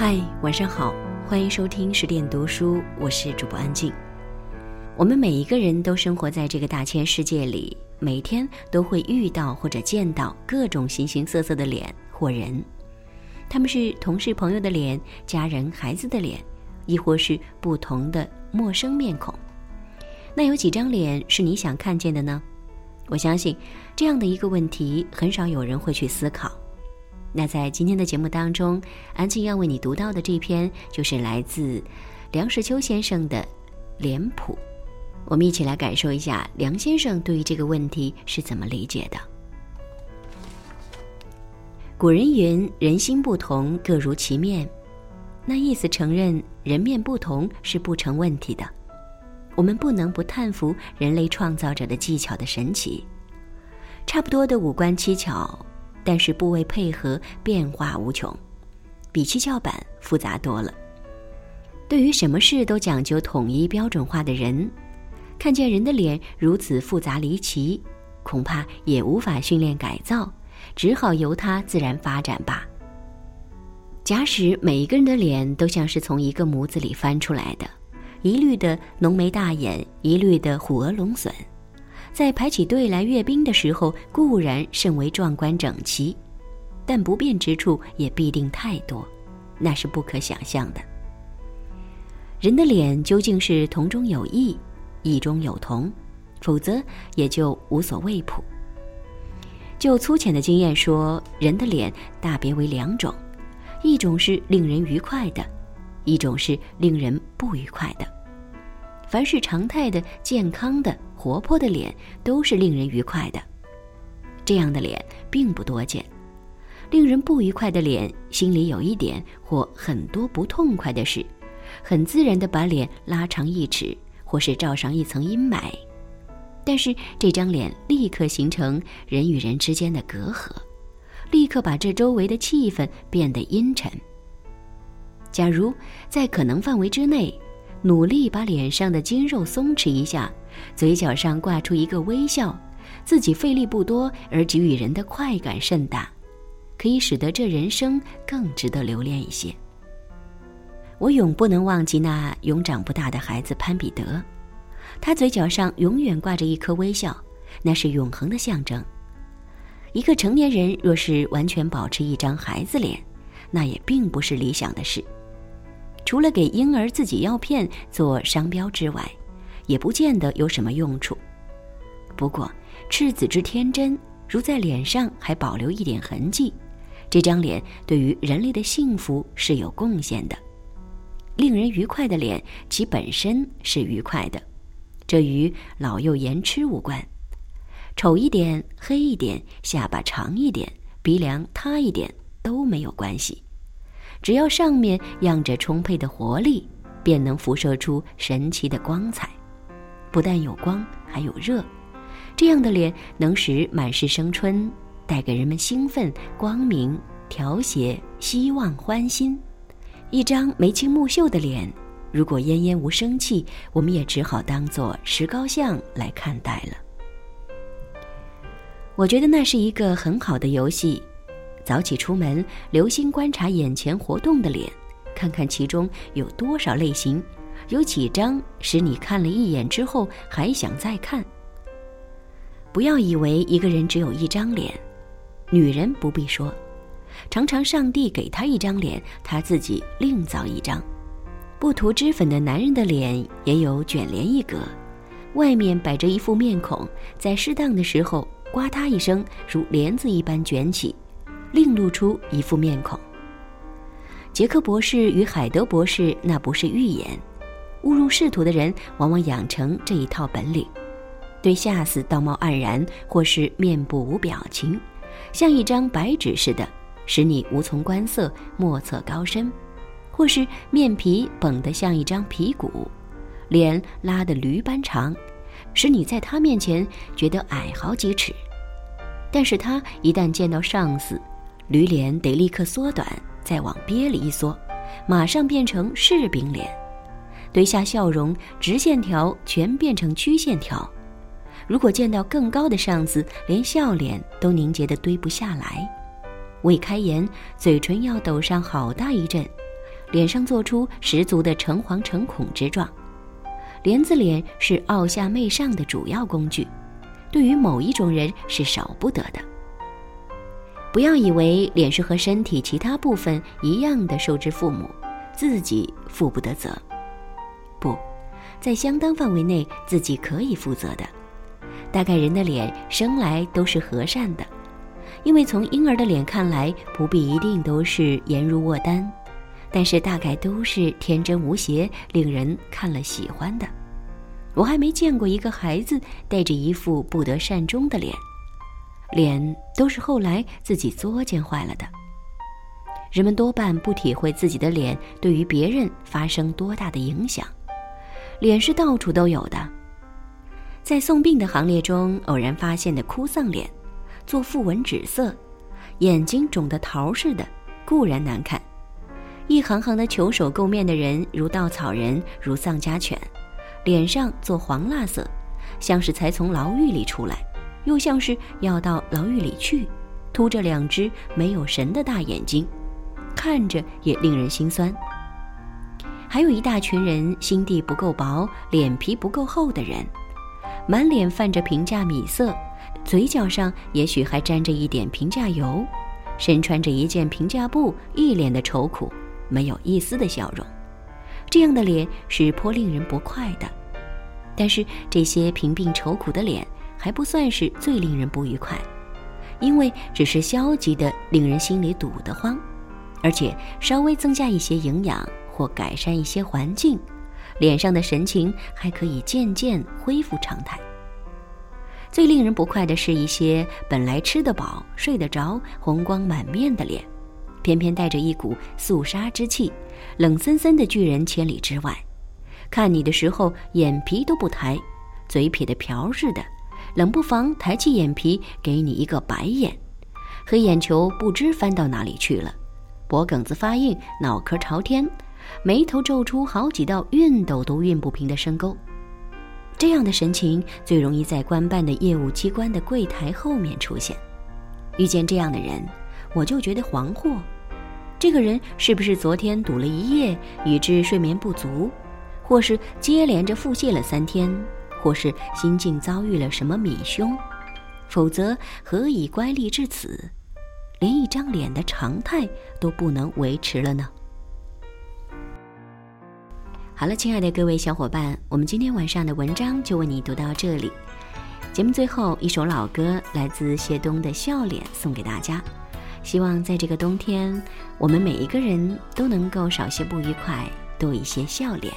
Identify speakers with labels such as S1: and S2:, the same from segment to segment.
S1: 嗨，晚上好，欢迎收听十点读书，我是主播安静。我们每一个人都生活在这个大千世界里，每天都会遇到或者见到各种形形色色的脸或人，他们是同事朋友的脸、家人孩子的脸，亦或是不同的陌生面孔。那有几张脸是你想看见的呢？我相信这样的一个问题，很少有人会去思考。那在今天的节目当中，安静要为你读到的这篇就是来自梁实秋先生的《脸谱》，我们一起来感受一下梁先生对于这个问题是怎么理解的。古人云：“人心不同，各如其面。”那意思承认人面不同是不成问题的。我们不能不叹服人类创造者的技巧的神奇，差不多的五官七巧。但是部位配合变化无穷，比七窍板复杂多了。对于什么事都讲究统一标准化的人，看见人的脸如此复杂离奇，恐怕也无法训练改造，只好由它自然发展吧。假使每一个人的脸都像是从一个模子里翻出来的，一律的浓眉大眼，一律的虎额龙笋。在排起队来阅兵的时候，固然甚为壮观整齐，但不便之处也必定太多，那是不可想象的。人的脸究竟是同中有异，异中有同，否则也就无所谓谱。就粗浅的经验说，人的脸大别为两种，一种是令人愉快的，一种是令人不愉快的。凡是常态的、健康的、活泼的脸，都是令人愉快的。这样的脸并不多见。令人不愉快的脸，心里有一点或很多不痛快的事，很自然的把脸拉长一尺，或是罩上一层阴霾。但是这张脸立刻形成人与人之间的隔阂，立刻把这周围的气氛变得阴沉。假如在可能范围之内。努力把脸上的筋肉松弛一下，嘴角上挂出一个微笑，自己费力不多，而给予人的快感甚大，可以使得这人生更值得留恋一些。我永不能忘记那永长不大的孩子潘彼得，他嘴角上永远挂着一颗微笑，那是永恒的象征。一个成年人若是完全保持一张孩子脸，那也并不是理想的事。除了给婴儿自己药片做商标之外，也不见得有什么用处。不过，赤子之天真，如在脸上还保留一点痕迹，这张脸对于人类的幸福是有贡献的。令人愉快的脸，其本身是愉快的，这与老幼言痴无关。丑一点、黑一点、下巴长一点、鼻梁塌一点都没有关系。只要上面漾着充沛的活力，便能辐射出神奇的光彩。不但有光，还有热。这样的脸能使满是生春，带给人们兴奋、光明、调谐、希望、欢欣。一张眉清目秀的脸，如果奄奄无生气，我们也只好当做石膏像来看待了。我觉得那是一个很好的游戏。早起出门，留心观察眼前活动的脸，看看其中有多少类型，有几张使你看了一眼之后还想再看。不要以为一个人只有一张脸，女人不必说，常常上帝给她一张脸，她自己另造一张。不涂脂粉的男人的脸也有卷帘一格，外面摆着一副面孔，在适当的时候，呱嗒一声，如帘子一般卷起。另露出一副面孔。杰克博士与海德博士那不是预言，误入仕途的人往往养成这一套本领：对下司道貌岸然，或是面部无表情，像一张白纸似的，使你无从观色、莫测高深；或是面皮绷得像一张皮鼓，脸拉得驴般长，使你在他面前觉得矮好几尺。但是他一旦见到上司，驴脸得立刻缩短，再往憋里一缩，马上变成柿饼脸，堆下笑容，直线条全变成曲线条。如果见到更高的上司，连笑脸都凝结的堆不下来。未开言，嘴唇要抖上好大一阵，脸上做出十足的诚惶诚恐之状。莲子脸是傲下媚上的主要工具，对于某一种人是少不得的。不要以为脸是和身体其他部分一样的受之父母，自己负不得责。不，在相当范围内，自己可以负责的。大概人的脸生来都是和善的，因为从婴儿的脸看来，不必一定都是颜如卧丹，但是大概都是天真无邪，令人看了喜欢的。我还没见过一个孩子带着一副不得善终的脸，脸都是后来自己作践坏了的。人们多半不体会自己的脸对于别人发生多大的影响，脸是到处都有的。在送病的行列中，偶然发现的哭丧脸，做腹纹紫色，眼睛肿得桃似的，固然难看；一行行的求手垢面的人，如稻草人，如丧家犬，脸上做黄蜡色，像是才从牢狱里出来，又像是要到牢狱里去，凸着两只没有神的大眼睛，看着也令人心酸。还有一大群人，心地不够薄，脸皮不够厚的人。满脸泛着平价米色，嘴角上也许还沾着一点平价油，身穿着一件平价布，一脸的愁苦，没有一丝的笑容。这样的脸是颇令人不快的。但是这些贫病愁苦的脸还不算是最令人不愉快，因为只是消极的，令人心里堵得慌，而且稍微增加一些营养或改善一些环境。脸上的神情还可以渐渐恢复常态。最令人不快的是一些本来吃得饱、睡得着、红光满面的脸，偏偏带着一股肃杀之气，冷森森的拒人千里之外。看你的时候眼皮都不抬，嘴撇得瓢似的，冷不防抬起眼皮给你一个白眼，黑眼球不知翻到哪里去了，脖梗子发硬，脑壳朝天。眉头皱出好几道熨斗都熨不平的深沟，这样的神情最容易在官办的业务机关的柜台后面出现。遇见这样的人，我就觉得惶惑。这个人是不是昨天赌了一夜，以致睡眠不足，或是接连着腹泻了三天，或是心境遭遇了什么米凶？否则何以乖戾至此，连一张脸的常态都不能维持了呢？好了，亲爱的各位小伙伴，我们今天晚上的文章就为你读到这里。节目最后一首老歌来自谢东的《笑脸》，送给大家。希望在这个冬天，我们每一个人都能够少些不愉快，多一些笑脸。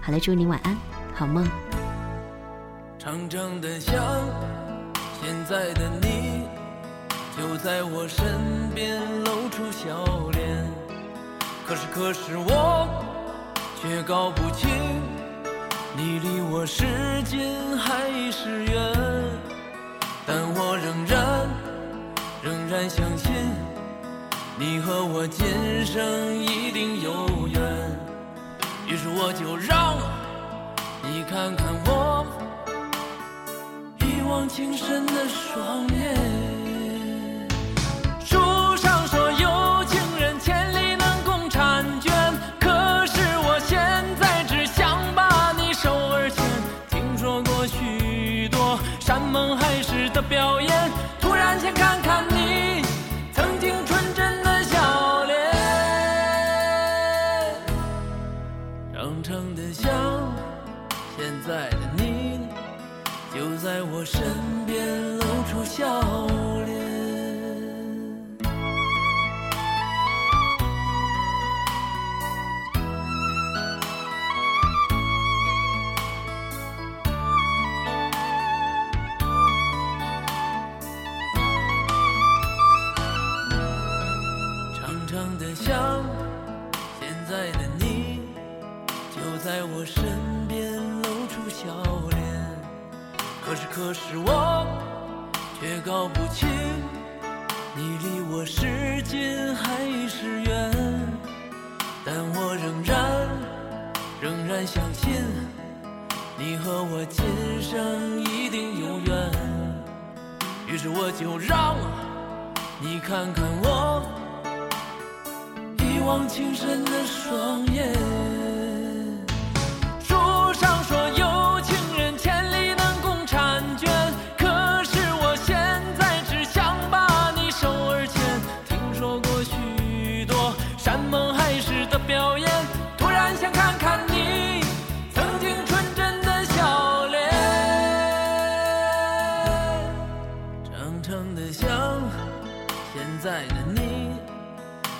S1: 好了，祝你晚安，好梦。
S2: 长长的想，现在的你就在我身边，露出笑脸。可是，可是我。却搞不清，你离我是近还是远，但我仍然仍然相信，你和我今生一定有缘。于是我就让你看看我望情深的双眼。你和我今生一定有缘于是我就让你看看我一往情深的双眼。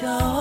S2: 笑。